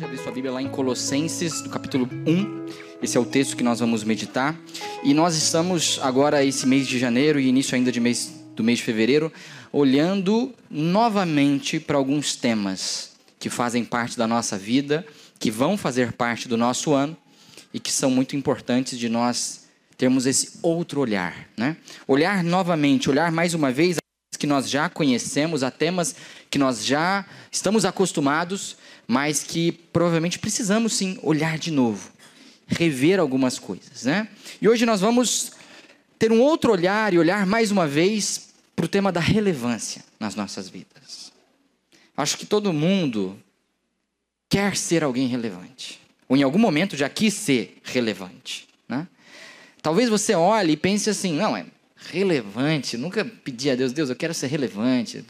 Pode abrir sua Bíblia lá em Colossenses, no capítulo 1. Esse é o texto que nós vamos meditar. E nós estamos agora, esse mês de janeiro e início ainda de mês, do mês de fevereiro, olhando novamente para alguns temas que fazem parte da nossa vida, que vão fazer parte do nosso ano e que são muito importantes de nós termos esse outro olhar. Né? Olhar novamente, olhar mais uma vez que nós já conhecemos, a temas que nós já estamos acostumados, mas que provavelmente precisamos sim olhar de novo, rever algumas coisas, né? E hoje nós vamos ter um outro olhar e olhar mais uma vez para o tema da relevância nas nossas vidas. Acho que todo mundo quer ser alguém relevante, ou em algum momento já quis ser relevante, né? Talvez você olhe e pense assim, não, é relevante, nunca pedi a Deus, Deus, eu quero ser relevante.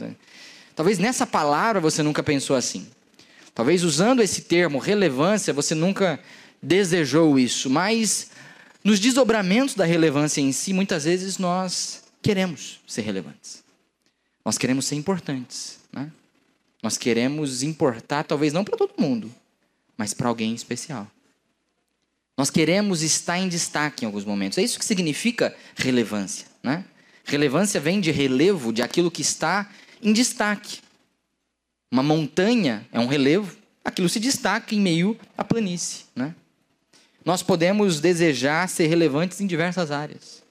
Talvez nessa palavra você nunca pensou assim. Talvez usando esse termo relevância, você nunca desejou isso, mas nos desdobramentos da relevância em si, muitas vezes nós queremos ser relevantes. Nós queremos ser importantes. Né? Nós queremos importar, talvez não para todo mundo, mas para alguém especial. Nós queremos estar em destaque em alguns momentos. É isso que significa relevância. Né? Relevância vem de relevo, de aquilo que está em destaque. Uma montanha é um relevo, aquilo se destaca em meio à planície. Né? Nós podemos desejar ser relevantes em diversas áreas.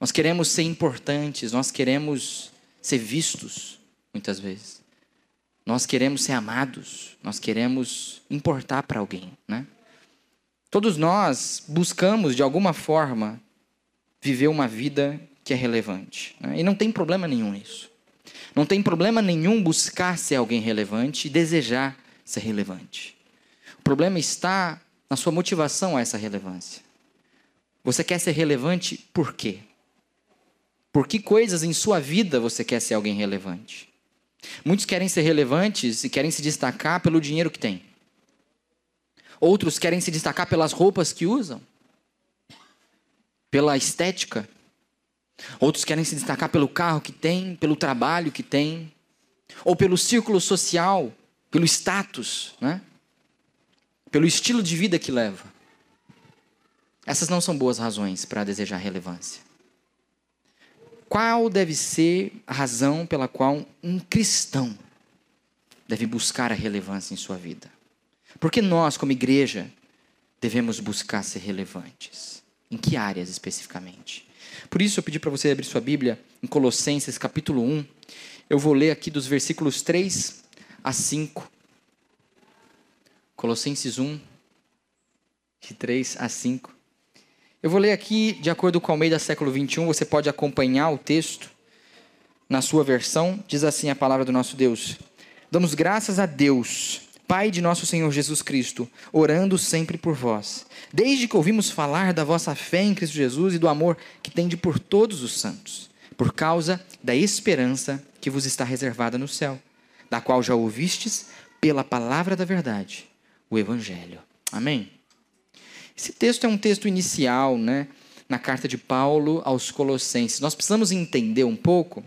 Nós queremos ser importantes, nós queremos ser vistos, muitas vezes. Nós queremos ser amados, nós queremos importar para alguém. Né? Todos nós buscamos, de alguma forma, viver uma vida que é relevante. Né? E não tem problema nenhum nisso. Não tem problema nenhum buscar ser alguém relevante e desejar ser relevante. O problema está na sua motivação a essa relevância. Você quer ser relevante por quê? Por que coisas em sua vida você quer ser alguém relevante? Muitos querem ser relevantes e querem se destacar pelo dinheiro que têm. Outros querem se destacar pelas roupas que usam, pela estética. Outros querem se destacar pelo carro que tem, pelo trabalho que tem, ou pelo círculo social, pelo status, né? pelo estilo de vida que leva. Essas não são boas razões para desejar relevância. Qual deve ser a razão pela qual um cristão deve buscar a relevância em sua vida? Porque nós, como igreja, devemos buscar ser relevantes. Em que áreas especificamente? Por isso eu pedi para você abrir sua Bíblia em Colossenses capítulo 1. Eu vou ler aqui dos versículos 3 a 5. Colossenses 1, de 3 a 5. Eu vou ler aqui de acordo com o Almeida século 21, você pode acompanhar o texto na sua versão. Diz assim a palavra do nosso Deus: Damos graças a Deus Pai de nosso Senhor Jesus Cristo, orando sempre por vós, desde que ouvimos falar da vossa fé em Cristo Jesus e do amor que tende por todos os santos, por causa da esperança que vos está reservada no céu, da qual já ouvistes pela palavra da verdade, o Evangelho. Amém? Esse texto é um texto inicial, né, na carta de Paulo aos Colossenses. Nós precisamos entender um pouco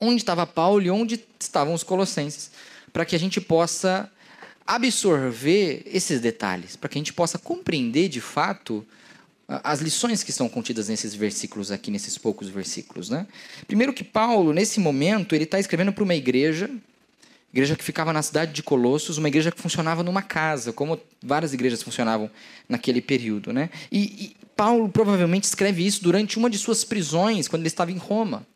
onde estava Paulo e onde estavam os Colossenses, para que a gente possa absorver esses detalhes, para que a gente possa compreender de fato as lições que estão contidas nesses versículos aqui, nesses poucos versículos. Né? Primeiro que Paulo, nesse momento, ele está escrevendo para uma igreja, igreja que ficava na cidade de Colossos, uma igreja que funcionava numa casa, como várias igrejas funcionavam naquele período. Né? E, e Paulo provavelmente escreve isso durante uma de suas prisões, quando ele estava em Roma.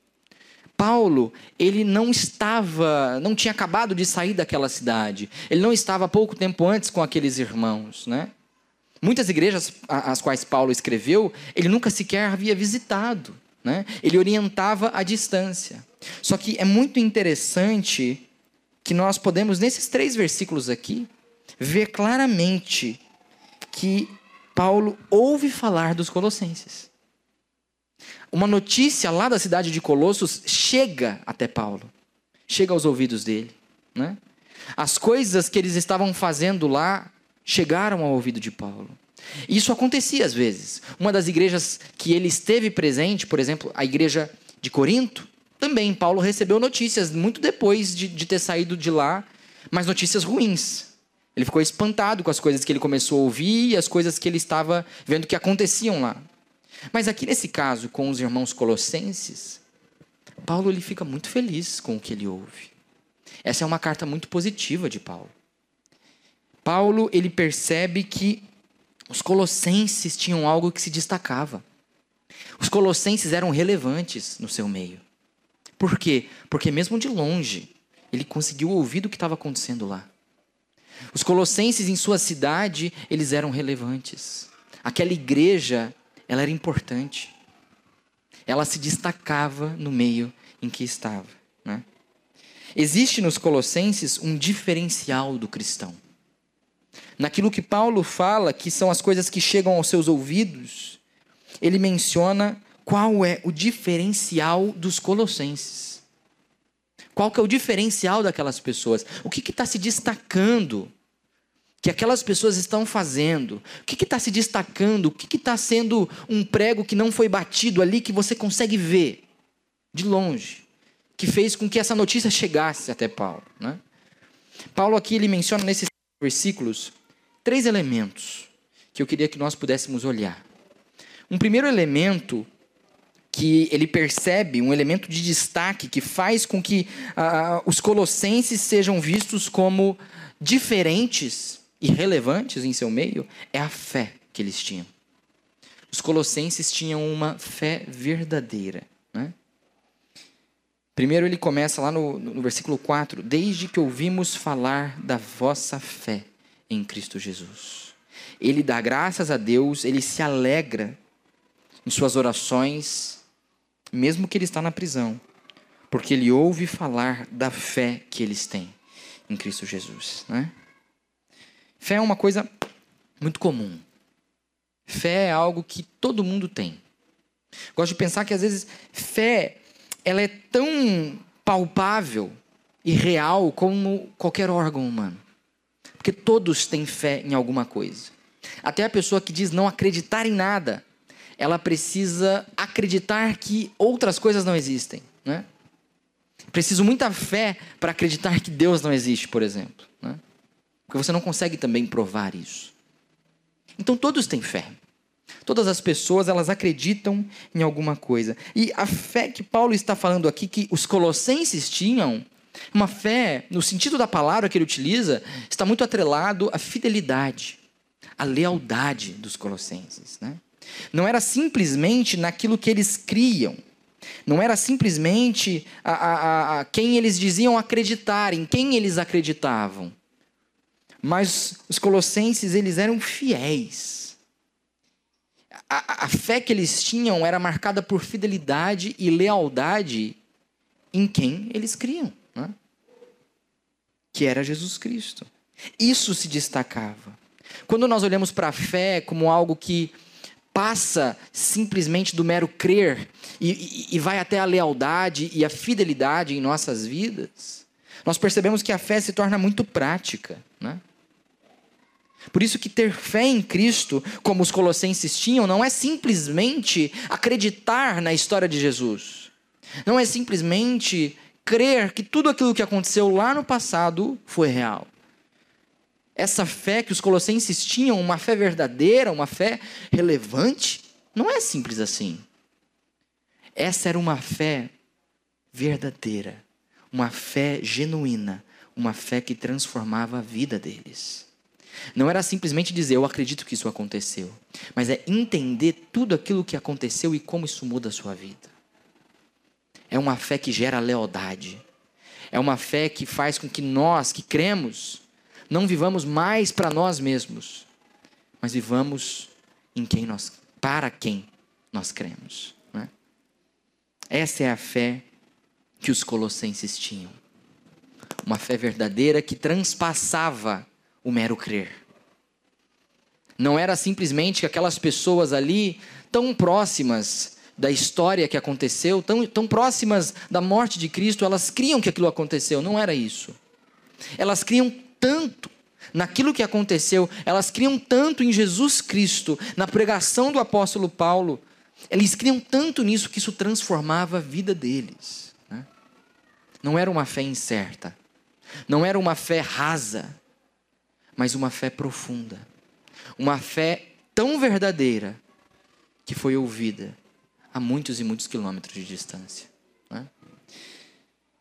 Paulo, ele não estava, não tinha acabado de sair daquela cidade. Ele não estava pouco tempo antes com aqueles irmãos, né? Muitas igrejas às quais Paulo escreveu, ele nunca sequer havia visitado, né? Ele orientava à distância. Só que é muito interessante que nós podemos nesses três versículos aqui ver claramente que Paulo ouve falar dos colossenses uma notícia lá da cidade de Colossos chega até Paulo, chega aos ouvidos dele. Né? As coisas que eles estavam fazendo lá chegaram ao ouvido de Paulo. Isso acontecia às vezes. Uma das igrejas que ele esteve presente, por exemplo, a igreja de Corinto, também Paulo recebeu notícias muito depois de, de ter saído de lá, mas notícias ruins. Ele ficou espantado com as coisas que ele começou a ouvir e as coisas que ele estava vendo que aconteciam lá. Mas aqui nesse caso, com os irmãos colossenses, Paulo ele fica muito feliz com o que ele ouve. Essa é uma carta muito positiva de Paulo. Paulo ele percebe que os colossenses tinham algo que se destacava. Os colossenses eram relevantes no seu meio. Por quê? Porque mesmo de longe, ele conseguiu ouvir do que estava acontecendo lá. Os colossenses em sua cidade, eles eram relevantes. Aquela igreja, ela era importante. Ela se destacava no meio em que estava. Né? Existe nos colossenses um diferencial do cristão. Naquilo que Paulo fala, que são as coisas que chegam aos seus ouvidos, ele menciona qual é o diferencial dos colossenses. Qual que é o diferencial daquelas pessoas? O que está se destacando que aquelas pessoas estão fazendo? O que está se destacando? O que está sendo um prego que não foi batido ali, que você consegue ver de longe? Que fez com que essa notícia chegasse até Paulo. Né? Paulo aqui ele menciona nesses versículos três elementos que eu queria que nós pudéssemos olhar. Um primeiro elemento que ele percebe um elemento de destaque que faz com que uh, os colossenses sejam vistos como diferentes e relevantes em seu meio é a fé que eles tinham. Os colossenses tinham uma fé verdadeira. Né? Primeiro ele começa lá no, no versículo 4: Desde que ouvimos falar da vossa fé em Cristo Jesus. Ele dá graças a Deus, ele se alegra em suas orações mesmo que ele está na prisão, porque ele ouve falar da fé que eles têm em Cristo Jesus. Né? Fé é uma coisa muito comum. Fé é algo que todo mundo tem. Gosto de pensar que às vezes fé ela é tão palpável e real como qualquer órgão humano. Porque todos têm fé em alguma coisa. Até a pessoa que diz não acreditar em nada, ela precisa acreditar que outras coisas não existem. Né? Preciso muita fé para acreditar que Deus não existe, por exemplo. Né? Porque você não consegue também provar isso. Então todos têm fé. Todas as pessoas elas acreditam em alguma coisa. E a fé que Paulo está falando aqui, que os colossenses tinham, uma fé, no sentido da palavra que ele utiliza, está muito atrelado à fidelidade, à lealdade dos colossenses. Né? Não era simplesmente naquilo que eles criam. Não era simplesmente a, a, a, quem eles diziam acreditar, em quem eles acreditavam. Mas os colossenses, eles eram fiéis. A, a fé que eles tinham era marcada por fidelidade e lealdade em quem eles criam, né? que era Jesus Cristo. Isso se destacava. Quando nós olhamos para a fé como algo que passa simplesmente do mero crer e, e, e, vai até a lealdade e a fidelidade em nossas vidas, nós percebemos que a fé se torna muito prática. Né? Por isso que ter fé em Cristo, como os colossenses tinham, não é simplesmente acreditar na história de Jesus. Não é simplesmente crer que tudo aquilo que aconteceu lá no passado foi real essa fé que os colossenses tinham, uma fé verdadeira, uma fé relevante, não é simples assim. Essa era uma fé verdadeira, uma fé genuína, uma fé que transformava a vida deles. Não era simplesmente dizer eu acredito que isso aconteceu, mas é entender tudo aquilo que aconteceu e como isso muda a sua vida. É uma fé que gera lealdade. É uma fé que faz com que nós que cremos não vivamos mais para nós mesmos, mas vivamos em quem nós, para quem nós cremos. Né? Essa é a fé que os colossenses tinham. Uma fé verdadeira que transpassava o mero crer. Não era simplesmente que aquelas pessoas ali, tão próximas da história que aconteceu, tão, tão próximas da morte de Cristo, elas criam que aquilo aconteceu. Não era isso. Elas criam tanto naquilo que aconteceu, elas criam tanto em Jesus Cristo, na pregação do apóstolo Paulo, eles criam tanto nisso que isso transformava a vida deles. Né? Não era uma fé incerta, não era uma fé rasa, mas uma fé profunda. Uma fé tão verdadeira que foi ouvida a muitos e muitos quilômetros de distância. Né?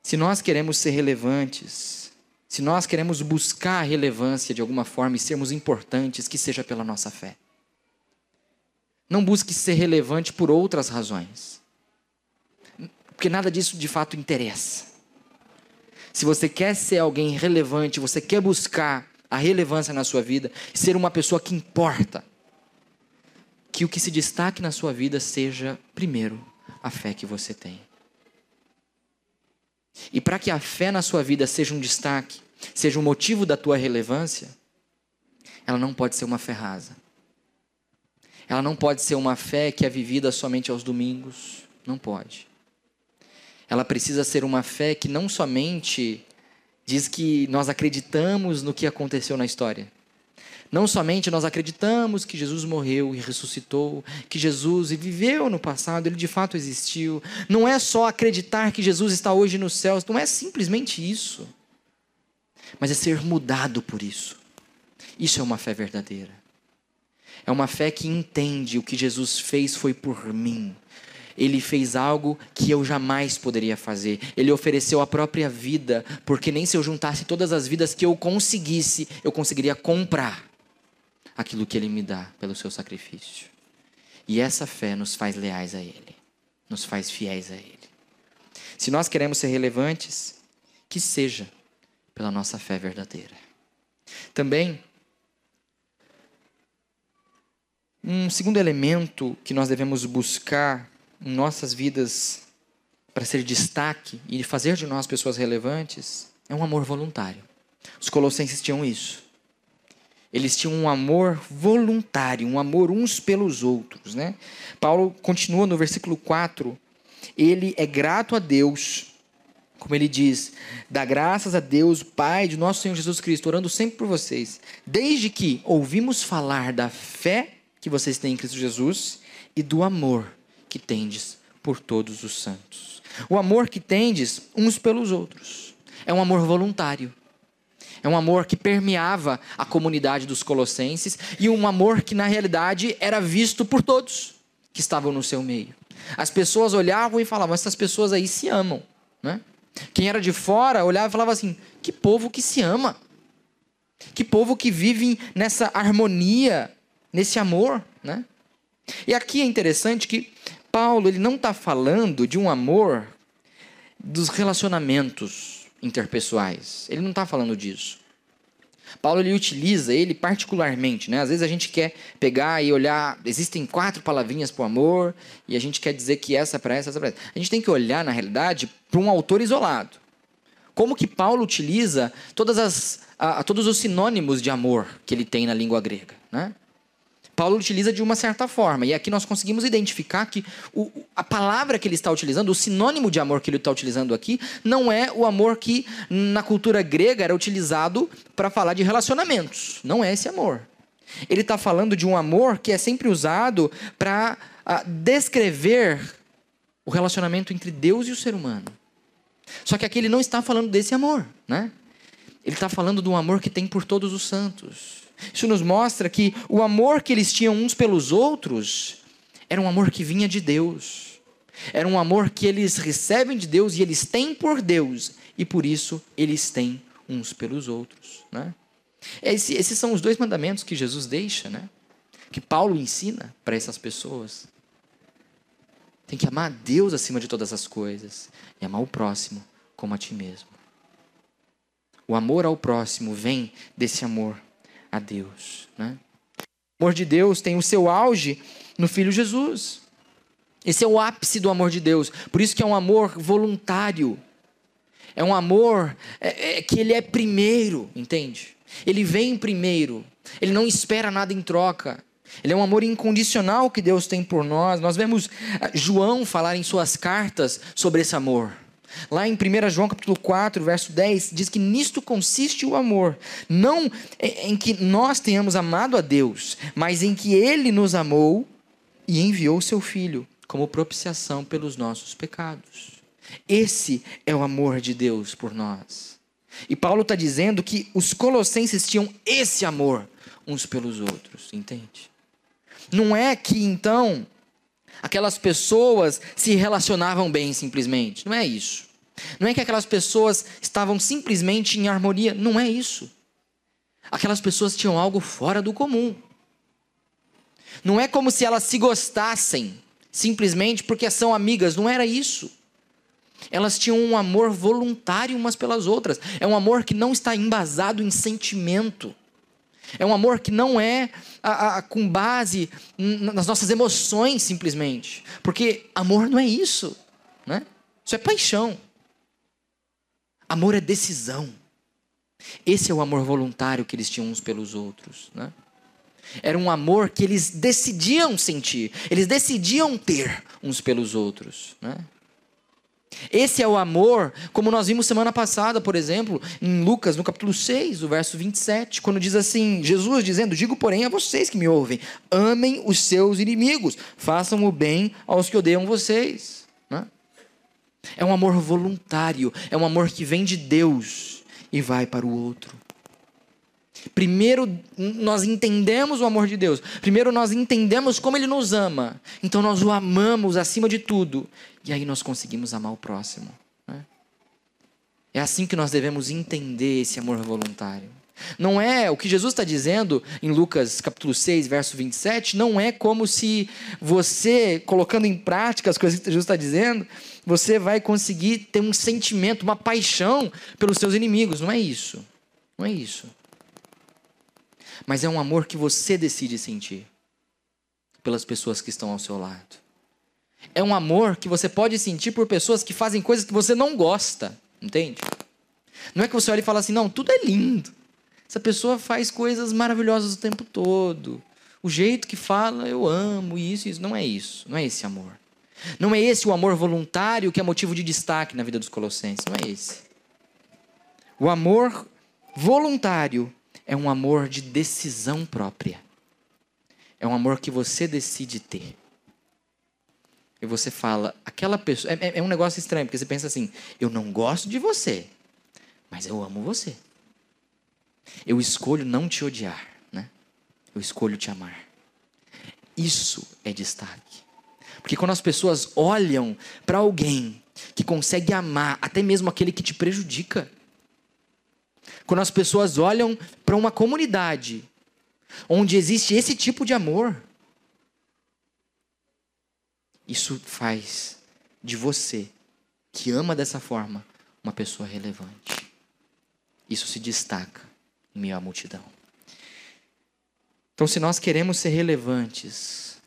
Se nós queremos ser relevantes, se nós queremos buscar a relevância de alguma forma e sermos importantes, que seja pela nossa fé. Não busque ser relevante por outras razões. Porque nada disso de fato interessa. Se você quer ser alguém relevante, você quer buscar a relevância na sua vida, ser uma pessoa que importa, que o que se destaque na sua vida seja, primeiro, a fé que você tem. E para que a fé na sua vida seja um destaque, seja um motivo da tua relevância, ela não pode ser uma fé rasa. Ela não pode ser uma fé que é vivida somente aos domingos. Não pode. Ela precisa ser uma fé que não somente diz que nós acreditamos no que aconteceu na história. Não somente nós acreditamos que Jesus morreu e ressuscitou, que Jesus viveu no passado, ele de fato existiu. Não é só acreditar que Jesus está hoje nos céus, não é simplesmente isso. Mas é ser mudado por isso. Isso é uma fé verdadeira. É uma fé que entende o que Jesus fez foi por mim. Ele fez algo que eu jamais poderia fazer. Ele ofereceu a própria vida, porque nem se eu juntasse todas as vidas que eu conseguisse, eu conseguiria comprar aquilo que ele me dá pelo seu sacrifício. E essa fé nos faz leais a ele, nos faz fiéis a ele. Se nós queremos ser relevantes, que seja pela nossa fé verdadeira. Também Um segundo elemento que nós devemos buscar em nossas vidas para ser destaque e fazer de nós pessoas relevantes é um amor voluntário. Os colossenses tinham isso. Eles tinham um amor voluntário, um amor uns pelos outros. Né? Paulo continua no versículo 4. Ele é grato a Deus, como ele diz, dá graças a Deus, Pai de nosso Senhor Jesus Cristo, orando sempre por vocês, desde que ouvimos falar da fé que vocês têm em Cristo Jesus e do amor que tendes por todos os santos. O amor que tendes uns pelos outros. É um amor voluntário. É um amor que permeava a comunidade dos colossenses e um amor que, na realidade, era visto por todos que estavam no seu meio. As pessoas olhavam e falavam: essas pessoas aí se amam. Né? Quem era de fora olhava e falava assim: que povo que se ama. Que povo que vive nessa harmonia nesse amor, né? E aqui é interessante que Paulo ele não está falando de um amor dos relacionamentos interpessoais. Ele não está falando disso. Paulo ele utiliza ele particularmente, né? Às vezes a gente quer pegar e olhar, existem quatro palavrinhas para o amor e a gente quer dizer que essa é para essa, essa é para essa. A gente tem que olhar na realidade para um autor isolado. Como que Paulo utiliza todas as, a, a, todos os sinônimos de amor que ele tem na língua grega, né? Paulo utiliza de uma certa forma. E aqui nós conseguimos identificar que o, a palavra que ele está utilizando, o sinônimo de amor que ele está utilizando aqui, não é o amor que na cultura grega era utilizado para falar de relacionamentos. Não é esse amor. Ele está falando de um amor que é sempre usado para descrever o relacionamento entre Deus e o ser humano. Só que aqui ele não está falando desse amor, né? Ele está falando do amor que tem por todos os santos. Isso nos mostra que o amor que eles tinham uns pelos outros era um amor que vinha de Deus. Era um amor que eles recebem de Deus e eles têm por Deus. E por isso eles têm uns pelos outros. Né? Esse, esses são os dois mandamentos que Jesus deixa, né? que Paulo ensina para essas pessoas. Tem que amar a Deus acima de todas as coisas e amar o próximo como a ti mesmo. O amor ao próximo vem desse amor a Deus. Né? O amor de Deus tem o seu auge no Filho Jesus. Esse é o ápice do amor de Deus. Por isso que é um amor voluntário. É um amor é, é, que ele é primeiro, entende? Ele vem primeiro. Ele não espera nada em troca. Ele é um amor incondicional que Deus tem por nós. Nós vemos ah, João falar em suas cartas sobre esse amor. Lá em 1 João capítulo 4, verso 10, diz que nisto consiste o amor, não em que nós tenhamos amado a Deus, mas em que ele nos amou e enviou seu filho como propiciação pelos nossos pecados. Esse é o amor de Deus por nós. E Paulo está dizendo que os colossenses tinham esse amor uns pelos outros, entende? Não é que então aquelas pessoas se relacionavam bem simplesmente, não é isso. Não é que aquelas pessoas estavam simplesmente em harmonia, não é isso. Aquelas pessoas tinham algo fora do comum. Não é como se elas se gostassem simplesmente porque são amigas, não era isso. Elas tinham um amor voluntário umas pelas outras. É um amor que não está embasado em sentimento. É um amor que não é a, a, com base nas nossas emoções, simplesmente. Porque amor não é isso. Né? Isso é paixão. Amor é decisão. Esse é o amor voluntário que eles tinham uns pelos outros. Né? Era um amor que eles decidiam sentir, eles decidiam ter uns pelos outros. Né? Esse é o amor, como nós vimos semana passada, por exemplo, em Lucas, no capítulo 6, o verso 27, quando diz assim: Jesus dizendo: Digo, porém, a vocês que me ouvem, amem os seus inimigos, façam o bem aos que odeiam vocês. É um amor voluntário, é um amor que vem de Deus e vai para o outro. Primeiro nós entendemos o amor de Deus. Primeiro nós entendemos como Ele nos ama. Então nós o amamos acima de tudo. E aí nós conseguimos amar o próximo. Né? É assim que nós devemos entender esse amor voluntário. Não é o que Jesus está dizendo em Lucas capítulo 6, verso 27, não é como se você, colocando em prática as coisas que Jesus está dizendo, você vai conseguir ter um sentimento, uma paixão pelos seus inimigos. Não é isso. Não é isso mas é um amor que você decide sentir pelas pessoas que estão ao seu lado. É um amor que você pode sentir por pessoas que fazem coisas que você não gosta, entende? Não é que você olha e fala assim, não, tudo é lindo. Essa pessoa faz coisas maravilhosas o tempo todo. O jeito que fala, eu amo, isso, isso. Não é isso. Não é esse amor. Não é esse o amor voluntário que é motivo de destaque na vida dos colossenses. Não é esse. O amor voluntário é um amor de decisão própria. É um amor que você decide ter. E você fala, aquela pessoa. É, é, um negócio estranho, porque você pensa assim: eu não gosto de você, mas eu amo você. Eu escolho não te odiar, né? Eu escolho te amar. Isso é destaque. Porque quando as pessoas olham para alguém que consegue amar até mesmo aquele que te prejudica, quando as pessoas olham para uma comunidade onde existe esse tipo de amor, isso faz de você, que ama dessa forma, uma pessoa relevante. Isso se destaca em meio à multidão. Então, se nós queremos ser relevantes,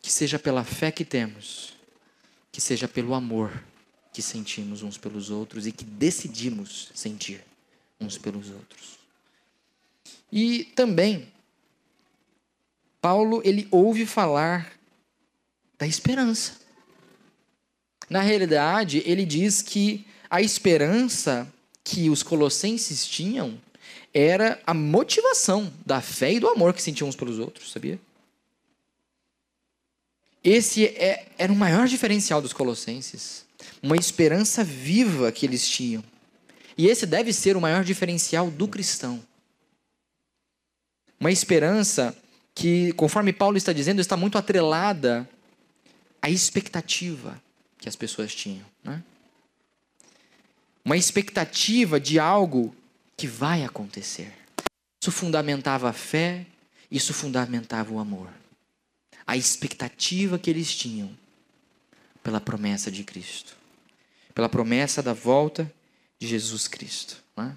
que seja pela fé que temos, que seja pelo amor que sentimos uns pelos outros e que decidimos sentir uns pelos outros. E também, Paulo ele ouve falar da esperança. Na realidade, ele diz que a esperança que os colossenses tinham era a motivação da fé e do amor que sentiam uns pelos outros, sabia? Esse é, era o maior diferencial dos colossenses. Uma esperança viva que eles tinham. E esse deve ser o maior diferencial do cristão. Uma esperança que, conforme Paulo está dizendo, está muito atrelada à expectativa que as pessoas tinham. Né? Uma expectativa de algo que vai acontecer. Isso fundamentava a fé, isso fundamentava o amor. A expectativa que eles tinham pela promessa de Cristo, pela promessa da volta de Jesus Cristo. É?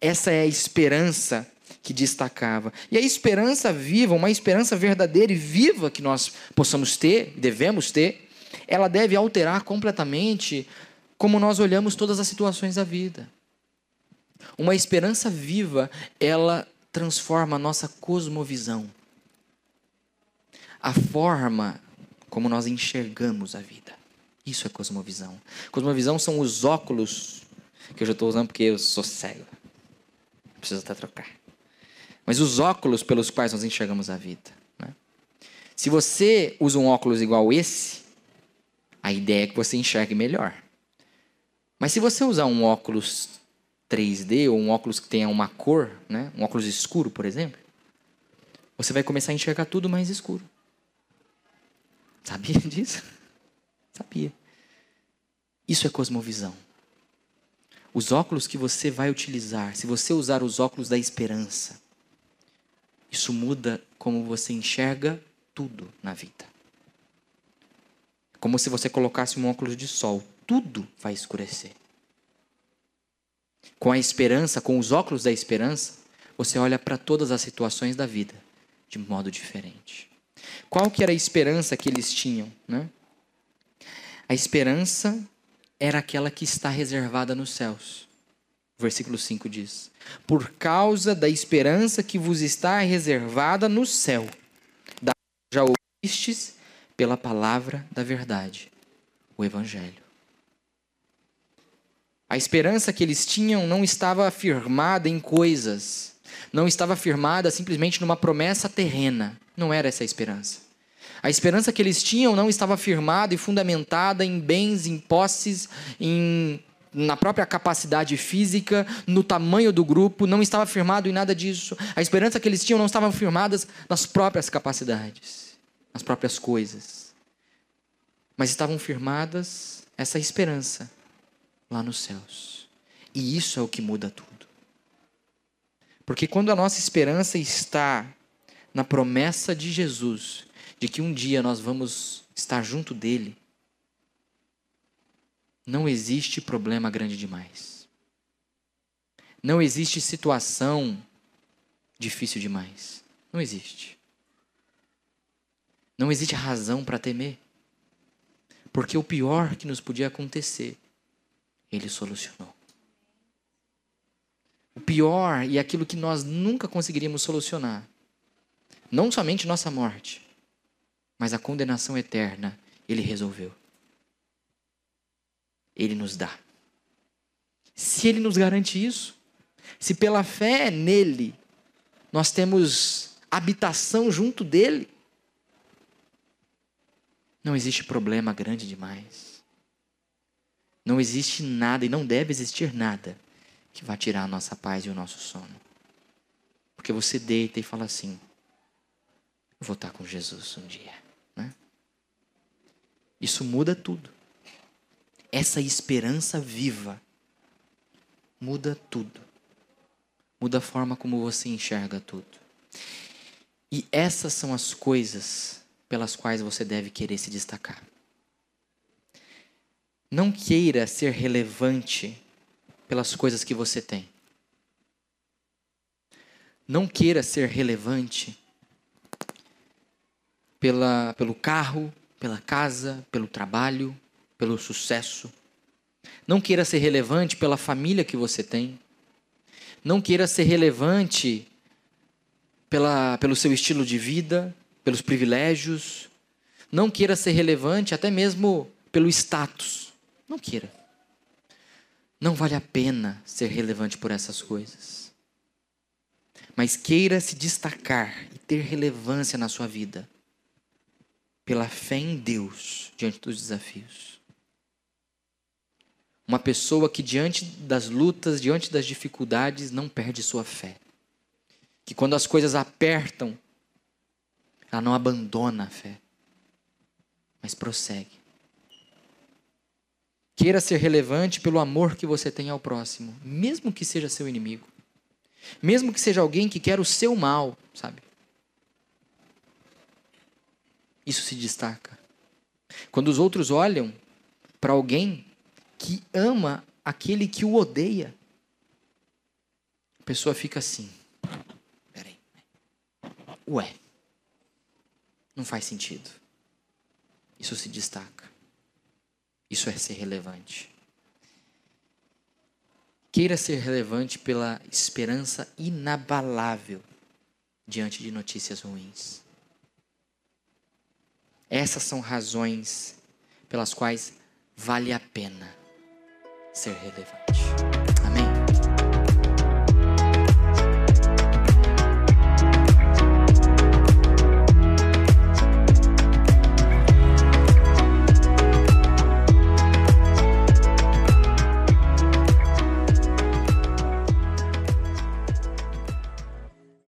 Essa é a esperança que destacava. E a esperança viva, uma esperança verdadeira e viva que nós possamos ter, devemos ter, ela deve alterar completamente como nós olhamos todas as situações da vida. Uma esperança viva, ela transforma a nossa cosmovisão. A forma como nós enxergamos a vida. Isso é cosmovisão. Cosmovisão são os óculos que eu já estou usando porque eu sou cego. Preciso até trocar. Mas os óculos pelos quais nós enxergamos a vida. Né? Se você usa um óculos igual esse, a ideia é que você enxergue melhor. Mas se você usar um óculos 3D ou um óculos que tenha uma cor, né? um óculos escuro, por exemplo, você vai começar a enxergar tudo mais escuro. Sabia disso? Sabia. Isso é cosmovisão. Os óculos que você vai utilizar, se você usar os óculos da esperança, isso muda como você enxerga tudo na vida. Como se você colocasse um óculos de sol, tudo vai escurecer. Com a esperança, com os óculos da esperança, você olha para todas as situações da vida de modo diferente. Qual que era a esperança que eles tinham, né? A esperança era aquela que está reservada nos céus. Versículo 5 diz: Por causa da esperança que vos está reservada no céu, da já ouvistes pela palavra da verdade, o evangelho. A esperança que eles tinham não estava firmada em coisas, não estava firmada simplesmente numa promessa terrena. Não era essa a esperança. A esperança que eles tinham não estava firmada e fundamentada em bens, em posses, em na própria capacidade física, no tamanho do grupo, não estava firmado em nada disso. A esperança que eles tinham não estava firmada nas próprias capacidades, nas próprias coisas. Mas estavam firmadas essa esperança lá nos céus. E isso é o que muda tudo. Porque quando a nossa esperança está na promessa de Jesus, de que um dia nós vamos estar junto dele, não existe problema grande demais. Não existe situação difícil demais. Não existe. Não existe razão para temer. Porque o pior que nos podia acontecer, ele solucionou. O pior e aquilo que nós nunca conseguiríamos solucionar, não somente nossa morte, mas a condenação eterna, ele resolveu. Ele nos dá. Se ele nos garante isso, se pela fé nele nós temos habitação junto dele, não existe problema grande demais. Não existe nada e não deve existir nada que vá tirar a nossa paz e o nosso sono. Porque você deita e fala assim: eu vou estar com Jesus um dia. Isso muda tudo. Essa esperança viva muda tudo. Muda a forma como você enxerga tudo. E essas são as coisas pelas quais você deve querer se destacar. Não queira ser relevante pelas coisas que você tem. Não queira ser relevante pela, pelo carro, pela casa, pelo trabalho, pelo sucesso. Não queira ser relevante pela família que você tem. Não queira ser relevante pela, pelo seu estilo de vida, pelos privilégios. Não queira ser relevante até mesmo pelo status. Não queira. Não vale a pena ser relevante por essas coisas. Mas queira se destacar e ter relevância na sua vida pela fé em Deus diante dos desafios. Uma pessoa que diante das lutas, diante das dificuldades, não perde sua fé. Que quando as coisas apertam, ela não abandona a fé, mas prossegue. Queira ser relevante pelo amor que você tem ao próximo, mesmo que seja seu inimigo. Mesmo que seja alguém que quer o seu mal, sabe? Isso se destaca. Quando os outros olham para alguém que ama aquele que o odeia, a pessoa fica assim: peraí, ué, não faz sentido. Isso se destaca. Isso é ser relevante. Queira ser relevante pela esperança inabalável diante de notícias ruins. Essas são razões pelas quais vale a pena ser relevante.